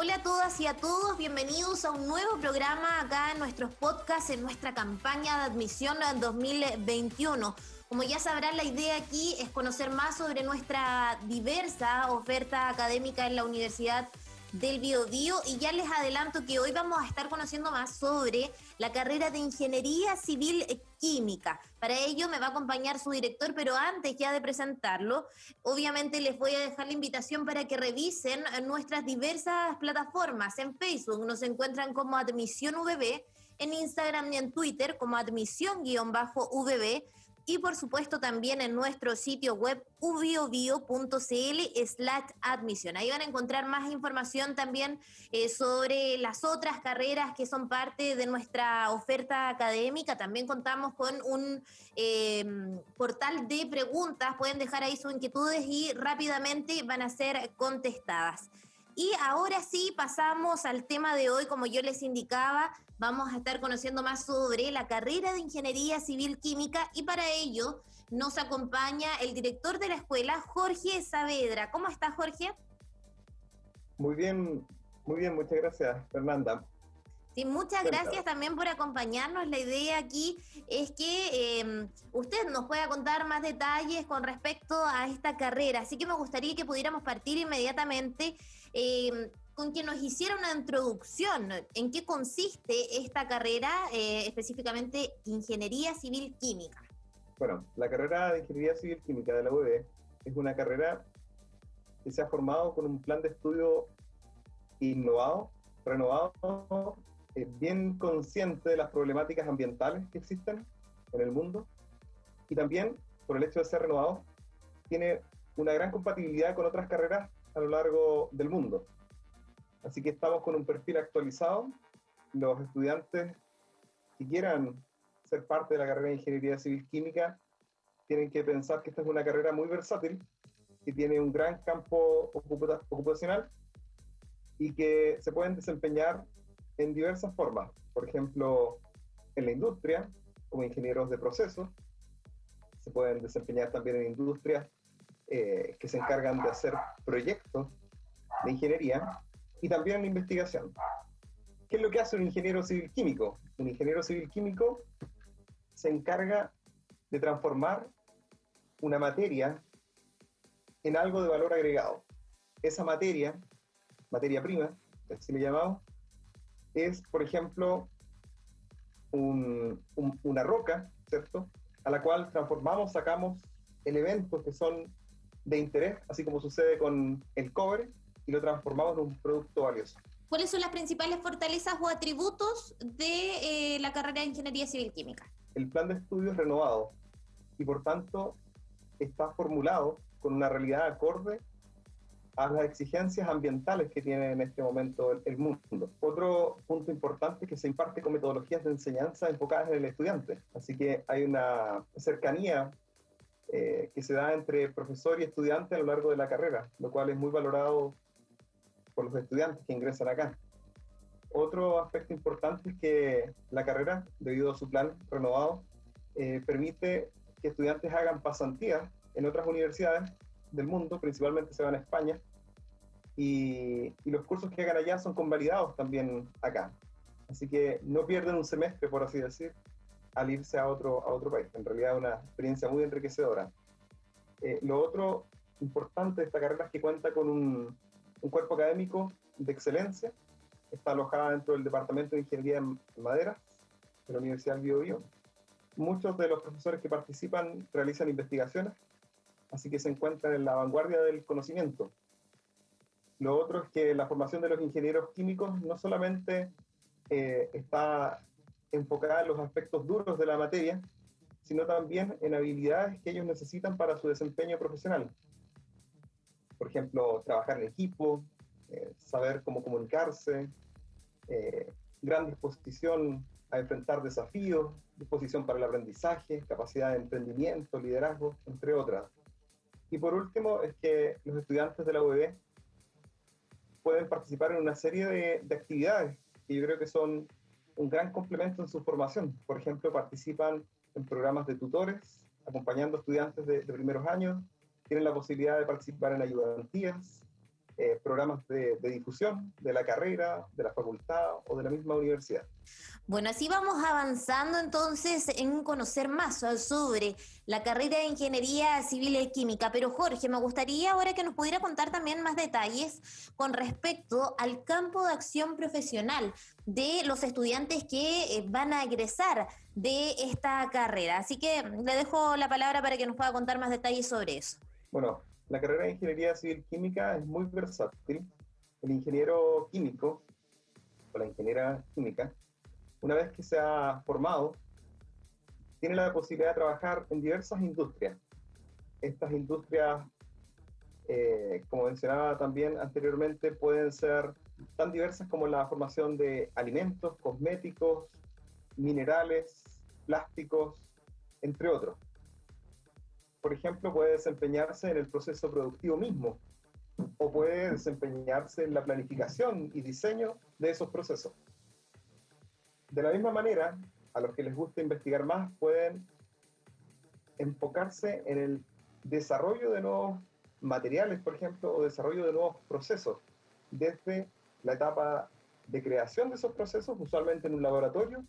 Hola a todas y a todos, bienvenidos a un nuevo programa acá en nuestros podcasts, en nuestra campaña de admisión 2021. Como ya sabrán, la idea aquí es conocer más sobre nuestra diversa oferta académica en la Universidad del Biobío y ya les adelanto que hoy vamos a estar conociendo más sobre la carrera de Ingeniería Civil Química. Para ello me va a acompañar su director, pero antes ya de presentarlo, obviamente les voy a dejar la invitación para que revisen nuestras diversas plataformas. En Facebook nos encuentran como Admisión VB, en Instagram y en Twitter como admisión-VB y por supuesto también en nuestro sitio web ubiobio.cl slash admisión. Ahí van a encontrar más información también eh, sobre las otras carreras que son parte de nuestra oferta académica. También contamos con un em, portal de preguntas, pueden dejar ahí sus inquietudes y rápidamente van a ser contestadas. Y ahora sí, pasamos al tema de hoy, como yo les indicaba, vamos a estar conociendo más sobre la carrera de Ingeniería Civil Química y para ello nos acompaña el director de la escuela, Jorge Saavedra. ¿Cómo está, Jorge? Muy bien, muy bien, muchas gracias, Fernanda. Sí, muchas gracias también por acompañarnos. La idea aquí es que em, usted nos pueda contar más detalles con respecto a esta carrera. Así que me gustaría que pudiéramos partir inmediatamente em, con que nos hiciera una introducción. ¿En qué consiste esta carrera, eh, específicamente Ingeniería Civil Química? Bueno, la carrera de Ingeniería Civil Química de la UB es una carrera que se ha formado con un plan de estudio innovado, renovado eh, bien consciente de las problemáticas ambientales que existen en el mundo y también, por el hecho de ser renovado, tiene una gran compatibilidad con otras carreras a lo largo del mundo. Así que estamos con un perfil actualizado. Los estudiantes que quieran ser parte de la carrera de Ingeniería Civil Química tienen que pensar que esta es una carrera muy versátil, que tiene un gran campo ocupacional y que se pueden desempeñar en diversas formas. Por ejemplo, en la industria, como ingenieros de procesos, se pueden desempeñar también en industrias eh, que se encargan de hacer proyectos de ingeniería y también investigación. ¿Qué es lo que hace un ingeniero civil químico? Un ingeniero civil químico se encarga de transformar una materia en algo de valor agregado. Esa materia, materia prima, así le llamamos, es, por ejemplo, una roca, ¿cierto? A la cual transformamos, sacamos elementos que son de interés, así como sucede con el cobre, y lo transformamos en un producto valioso. ¿Cuáles son las principales fortalezas o atributos de eh, la carrera de Ingeniería Civil Química? El plan de estudio es renovado y por tanto está formulado con una realidad acorde a las exigencias ambientales que tiene en este momento el, mundo. Otro punto importante es que se imparte con metodologías de enseñanza enfocadas en el estudiante. Así que hay una cercanía eh, que se da entre profesor y estudiante a lo largo de la carrera, lo cual es muy valorado por los estudiantes que ingresan acá. Otro aspecto importante es que la carrera, debido a su plan renovado, eh, permite que estudiantes hagan pasantías en otras universidades del mundo, principalmente se van a España, y, los cursos que hagan allá son convalidados también acá. Así que no pierden un semestre, por así decir, al irse a otro, a otro país. En realidad es una experiencia muy enriquecedora. Eh, lo otro importante de esta carrera es que cuenta con un, un cuerpo académico de excelencia. Está alojada dentro del Departamento de Ingeniería en Madera de la Universidad del Biobío. Muchos de los profesores que participan realizan investigaciones, así que se encuentran en la vanguardia del conocimiento lo otro es que la formación de los ingenieros químicos no solamente eh, está enfocada en los aspectos duros de la materia, sino también en habilidades que ellos necesitan para su desempeño profesional. Por ejemplo, trabajar en equipo, eh, saber cómo comunicarse, eh, gran disposición a enfrentar desafíos, disposición para el aprendizaje, capacidad de emprendimiento, liderazgo, entre otras. Y por último, es que los estudiantes de la UBB pueden participar en una serie de, actividades que yo creo que son un gran complemento en su formación. Por ejemplo, participan en programas de tutores, acompañando estudiantes de, primeros años, tienen la posibilidad de participar en ayudantías, eh, programas de, difusión de la carrera, de la facultad o de la misma universidad. Bueno, así vamos avanzando entonces en conocer más sobre la carrera de Ingeniería Civil y Química. Pero Jorge, me gustaría ahora que nos pudiera contar también más detalles con respecto al campo de acción profesional de los estudiantes que eh, van a egresar de esta carrera. Así que le dejo la palabra para que nos pueda contar más detalles sobre eso. Bueno, la carrera de Ingeniería Civil Química es muy versátil. El ingeniero químico o la ingeniera química, una vez que se ha formado, tiene la posibilidad de trabajar en diversas industrias. Estas industrias, eh, como mencionaba también anteriormente, pueden ser tan diversas como la formación de alimentos, cosméticos, minerales, plásticos, entre otros por ejemplo, puede desempeñarse en el proceso productivo mismo o puede desempeñarse en la planificación y diseño de esos procesos. De la misma manera, a los que les gusta investigar más pueden enfocarse en el desarrollo de nuevos materiales, por ejemplo, o desarrollo de nuevos procesos, desde la etapa de creación de esos procesos, usualmente en un laboratorio,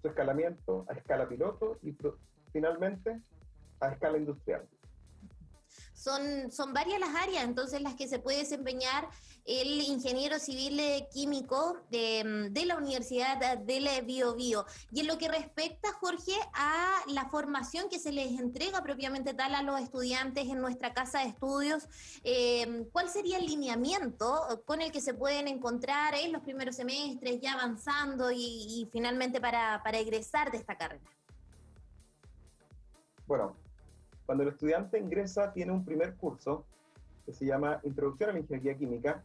su escalamiento a escala piloto y finalmente a escala industrial. Son, son varias las áreas entonces las que se puede desempeñar el ingeniero civil químico de, de la Universidad del Bio, Bio. Y en lo que respecta, Jorge, a la formación que se les entrega propiamente tal a los estudiantes en nuestra casa de estudios, eh, ¿cuál sería el lineamiento con el que se pueden encontrar en los primeros semestres, ya avanzando y, y finalmente para, para egresar de esta carrera? Bueno, cuando el estudiante ingresa, tiene un primer curso que se llama Introducción a la Ingeniería Química,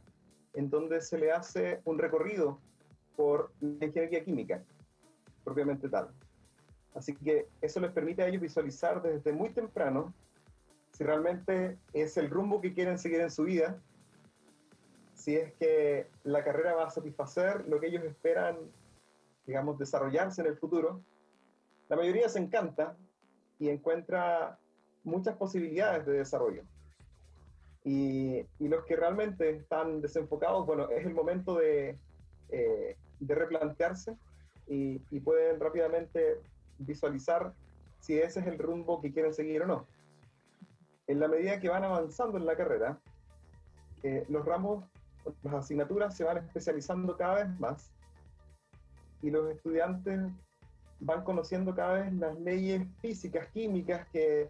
en donde se le hace un recorrido por la ingeniería química, propiamente tal. Así que eso les permite a ellos visualizar desde muy temprano si realmente es el rumbo que quieren seguir en su vida, si es que la carrera va a satisfacer lo que ellos esperan, digamos, desarrollarse en el futuro. La mayoría se encanta y encuentra muchas posibilidades de desarrollo. Y, y, los que realmente están desenfocados, bueno, es el momento de, eh, replantearse y, y, pueden rápidamente visualizar si ese es el rumbo que quieren seguir o no. En la medida que van avanzando en la carrera, eh, los ramos, las asignaturas se van especializando cada vez más y los estudiantes van conociendo cada vez las leyes físicas, químicas que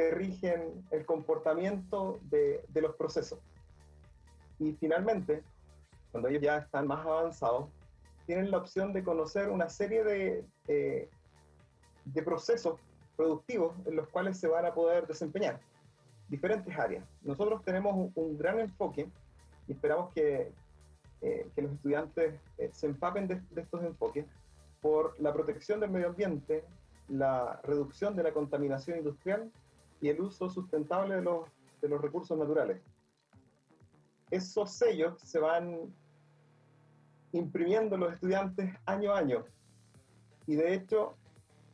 que rigen el comportamiento de, de los procesos. Y finalmente, cuando ellos ya están más avanzados, tienen la opción de conocer una serie de, de procesos productivos en los cuales se van a poder desempeñar diferentes áreas. Nosotros tenemos un, gran enfoque y esperamos que, eh, que los estudiantes eh, se empapen de, de, estos enfoques por la protección del medio ambiente, la reducción de la contaminación industrial y el uso sustentable de los, de los recursos naturales. Esos sellos se van imprimiendo los estudiantes año a año. Y de hecho,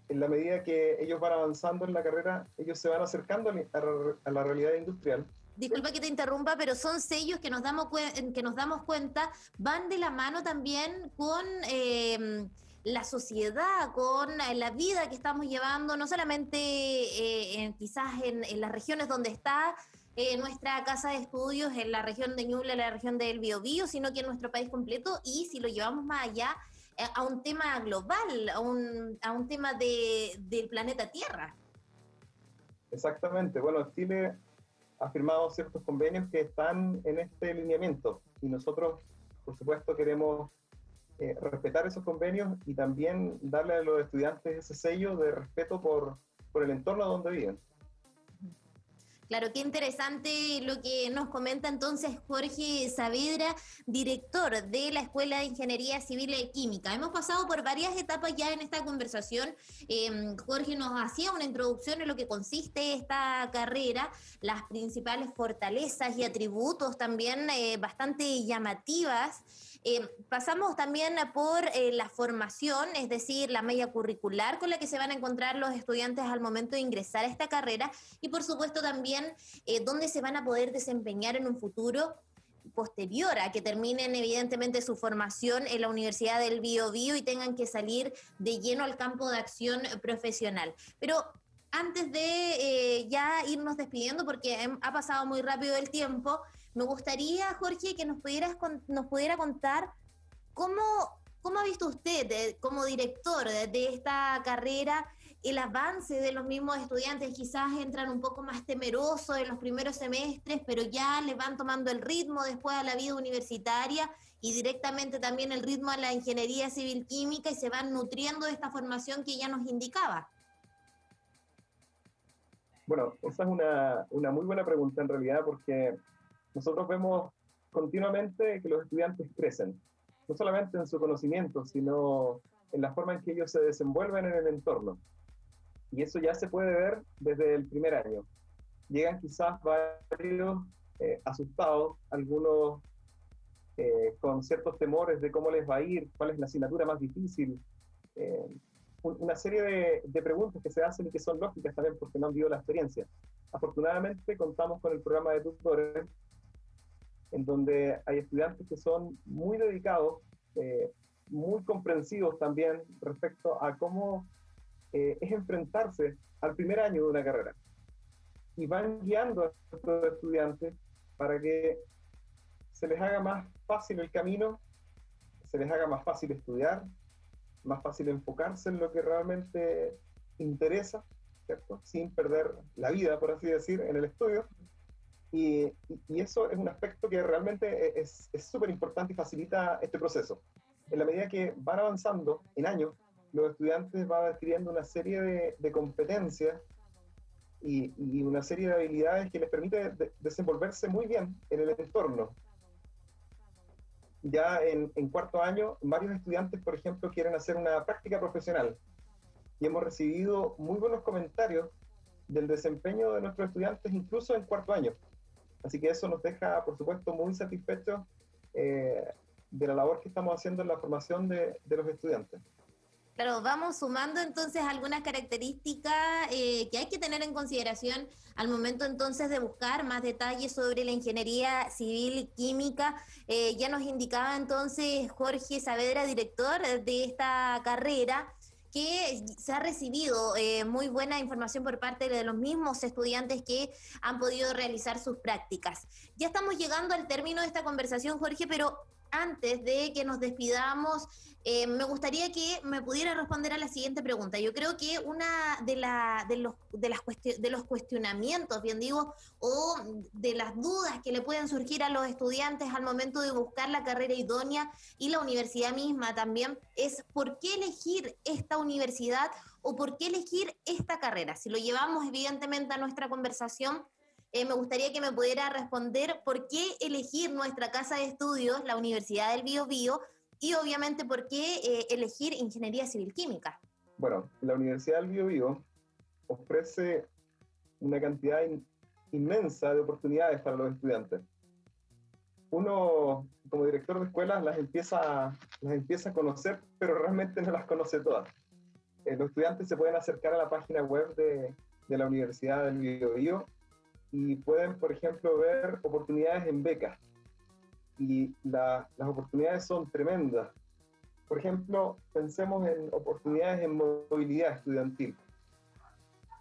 en la medida que ellos van avanzando en la carrera, ellos se van acercando a la realidad industrial. Disculpa que te interrumpa, pero son sellos que nos damos, que nos damos cuenta, van de la mano también con... Eh, la sociedad, con eh, la vida que estamos llevando, no solamente eh, quizás en, las regiones donde está eh, nuestra casa de estudios, en la región de Ñuble, en la región del Biobío, sino que en nuestro país completo y si lo llevamos más allá a un tema global, a un, a un tema de, del planeta Tierra. Exactamente. Bueno, Chile ha firmado ciertos convenios que están en este lineamiento y nosotros, por supuesto, queremos eh, respetar esos convenios y también darle a los estudiantes ese sello de respeto por, por el entorno donde viven. Claro, qué interesante lo que nos comenta entonces Jorge Saavedra, director de la Escuela de Ingeniería Civil y Química. Hemos pasado por varias etapas ya en esta conversación. Em, Jorge nos hacía una introducción en lo que consiste esta carrera, las principales fortalezas y atributos también eh, bastante llamativas eh, pasamos también por eh, la formación, es decir, la media curricular con la que se van a encontrar los estudiantes al momento de ingresar a esta carrera y por supuesto también eh, dónde se van a poder desempeñar en un futuro posterior a que terminen evidentemente su formación en la Universidad del Bio, y tengan que salir de lleno al campo de acción profesional. Pero antes de ya irnos despidiendo, porque ha pasado muy rápido el tiempo, me gustaría, Jorge, que nos, pudieras, nos pudiera contar cómo, cómo ha visto usted como director de esta carrera el avance de los mismos estudiantes. Quizás entran un poco más temerosos en los primeros semestres, pero ya les van tomando el ritmo después a la vida universitaria y directamente también el ritmo a la ingeniería civil química y se van nutriendo de esta formación que ya nos indicaba. Bueno, esa es una, una muy buena pregunta en realidad porque nosotros vemos continuamente que los estudiantes crecen, no solamente en su conocimiento, sino en la forma en que ellos se desenvuelven en el entorno. Y eso ya se puede ver desde el primer año. Llegan quizás varios eh, asustados, algunos eh, con ciertos temores de cómo les va a ir, cuál es la asignatura más difícil. Eh, una serie de, de, preguntas que se hacen y que son lógicas también porque no han vivido la experiencia. Afortunadamente contamos con el programa de tutores, en donde hay estudiantes que son muy dedicados, muy comprensivos también respecto a cómo eh, es enfrentarse al primer año de una carrera. Y van guiando a estos estudiantes para que se les haga más fácil el camino, se les haga más fácil estudiar, más fácil enfocarse en lo que realmente interesa, ¿cierto? Sin perder la vida, por así decir, en el estudio. Y, eso es un aspecto que realmente es súper importante y facilita este proceso. En la medida que van avanzando en años, los estudiantes van adquiriendo una serie de, competencias y, una serie de habilidades que les permite desenvolverse muy bien en el entorno. Ya en, cuarto año, varios estudiantes, por ejemplo, quieren hacer una práctica profesional y hemos recibido muy buenos comentarios del desempeño de nuestros estudiantes incluso en cuarto año. Así que eso nos deja, por supuesto, muy satisfechos eh, de la labor que estamos haciendo en la formación de los estudiantes. Claro, vamos sumando entonces algunas características eh, que hay que tener en consideración al momento entonces de buscar más detalles sobre la ingeniería civil química. Eh, ya nos indicaba entonces Jorge Saavedra, director de esta carrera, que se ha recibido eh, muy buena información por parte de los mismos estudiantes que han podido realizar sus prácticas. Ya estamos llegando al término de esta conversación, Jorge, pero antes de que nos despidamos, eh, me gustaría que me pudiera responder a la siguiente pregunta. Yo creo que una de, la, de, los, de, los cuestionamientos, bien digo, o de las dudas que le pueden surgir a los estudiantes al momento de buscar la carrera idónea y la universidad misma también, es por qué elegir esta universidad o por qué elegir esta carrera. Si lo llevamos evidentemente a nuestra conversación, eh, me gustaría que me pudiera responder por qué elegir nuestra casa de estudios, la Universidad del Bio Bio, y obviamente por qué eh, elegir Ingeniería Civil Química. Bueno, la Universidad del Bio Bio ofrece una cantidad inmensa de oportunidades para los estudiantes. Uno, como director de escuelas, las empieza, las empieza a conocer, pero realmente no las conoce todas. Eh, los estudiantes se pueden acercar a la página web de, de la Universidad del Bio Bio y pueden, por ejemplo, ver oportunidades en becas. Y las oportunidades son tremendas. Por ejemplo, pensemos en oportunidades en movilidad estudiantil,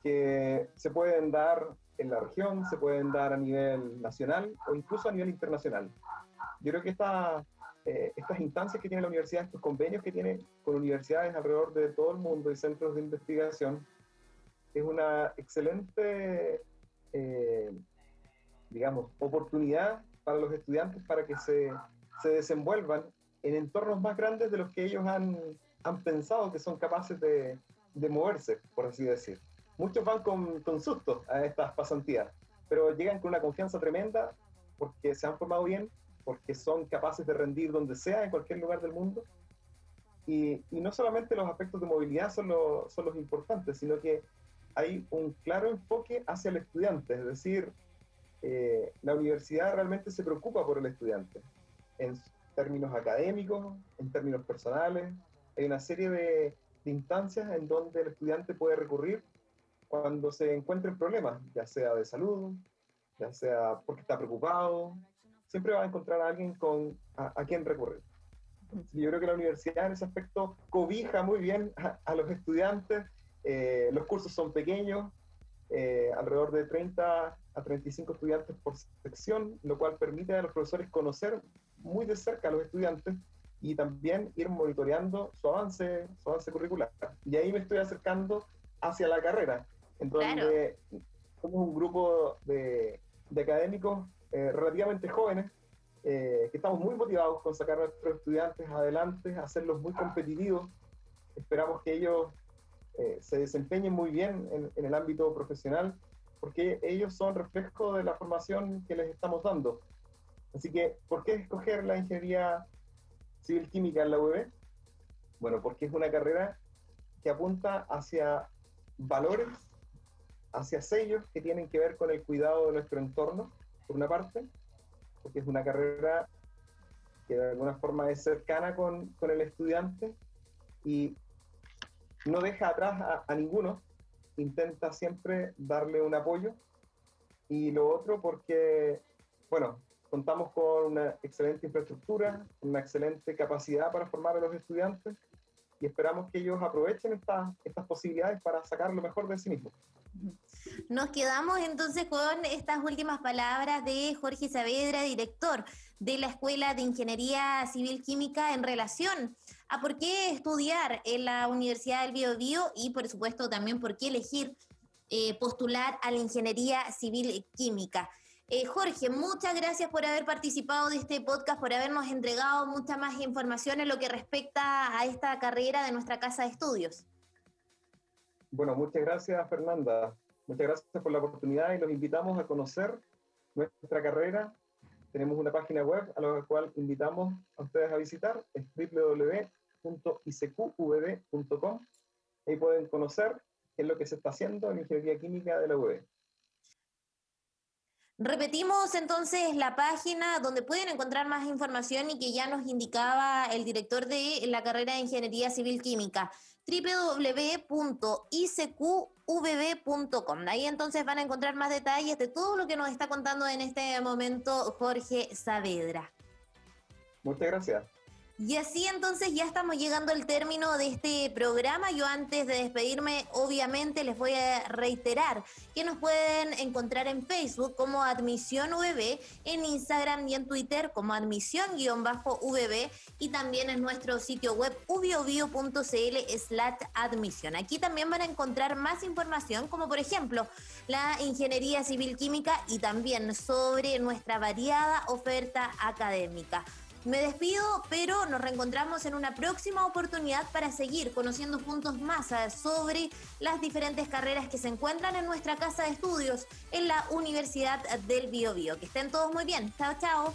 que se pueden dar en la región, se pueden dar a nivel nacional o incluso a nivel internacional. Yo creo que esta, eh, estas instancias que tiene la universidad, estos convenios que tiene con universidades alrededor de todo el mundo y centros de investigación, es una excelente eh, digamos, oportunidad para los estudiantes para que se, se, desenvuelvan en entornos más grandes de los que ellos han, han pensado que son capaces de, de, moverse, por así decir. Muchos van con, con susto a estas pasantías, pero llegan con una confianza tremenda porque se han formado bien, porque son capaces de rendir donde sea, en cualquier lugar del mundo. Y, y no solamente los aspectos de movilidad son, son los importantes, sino que hay un claro enfoque hacia el estudiante, es decir, eh, la universidad realmente se preocupa por el estudiante, en términos académicos, en términos personales, hay una serie de, instancias en donde el estudiante puede recurrir cuando se encuentren problemas, ya sea de salud, ya sea porque está preocupado, siempre va a encontrar a alguien con, a, quien recurrir. Yo creo que la universidad en ese aspecto cobija muy bien a, los estudiantes. Eh, los cursos son pequeños, eh, alrededor de 30 a 35 estudiantes por sección, lo cual permite a los profesores conocer muy de cerca a los estudiantes y también ir monitoreando su avance, su avance curricular. Y ahí me estoy acercando hacia la carrera, en donde somos un grupo de, de académicos eh, relativamente jóvenes, eh, que estamos muy motivados con sacar a nuestros estudiantes adelante, hacerlos muy competitivos. Esperamos que ellos eh, se desempeñen muy bien en, el ámbito profesional, porque ellos son reflejo de la formación que les estamos dando. Así que, ¿por qué escoger la ingeniería civil química en la UB? Bueno, porque es una carrera que apunta hacia valores, hacia sellos que tienen que ver con el cuidado de nuestro entorno, por una parte, porque es una carrera que de alguna forma es cercana con, con el estudiante y no deja atrás a, ninguno, intenta siempre darle un apoyo. Y lo otro porque, bueno, contamos con una excelente infraestructura, una excelente capacidad para formar a los estudiantes y esperamos que ellos aprovechen estas, estas posibilidades para sacar lo mejor de sí mismos. Nos quedamos entonces con estas últimas palabras de Jorge Saavedra, director de la Escuela de Ingeniería Civil Química en relación a por qué estudiar en la Universidad del Biobío y por supuesto también por qué elegir eh, postular a la Ingeniería Civil Química. Eh, Jorge, muchas gracias por haber participado de este podcast, por habernos entregado mucha más información en lo que respecta a esta carrera de nuestra casa de estudios. Bueno, muchas gracias Fernanda. Muchas gracias por la oportunidad y los invitamos a conocer nuestra carrera. Tenemos una página web a la cual invitamos a ustedes a visitar, es www.icqvd.com. Ahí pueden conocer qué es lo que se está haciendo en Ingeniería Química de la UB. Repetimos entonces la página donde pueden encontrar más información y que ya nos indicaba el director de la carrera de Ingeniería Civil Química, www.icqvb.com. Ahí entonces van a encontrar más detalles de todo lo que nos está contando en este momento Jorge Saavedra. Muchas gracias. Y así entonces ya estamos llegando al término de este programa. Yo antes de despedirme, obviamente les voy a reiterar que nos pueden encontrar en Facebook como Admisión VB, en Instagram y en Twitter como Admisión-VB y también en nuestro sitio web ubiobio.cl slash admisión. Aquí también van a encontrar más información como por ejemplo la ingeniería civil química y también sobre nuestra variada oferta académica. Me despido, pero nos reencontramos en una próxima oportunidad para seguir conociendo puntos más sobre las diferentes carreras que se encuentran en nuestra casa de estudios en la Universidad del Biobío. Que estén todos muy bien. Chao, chao.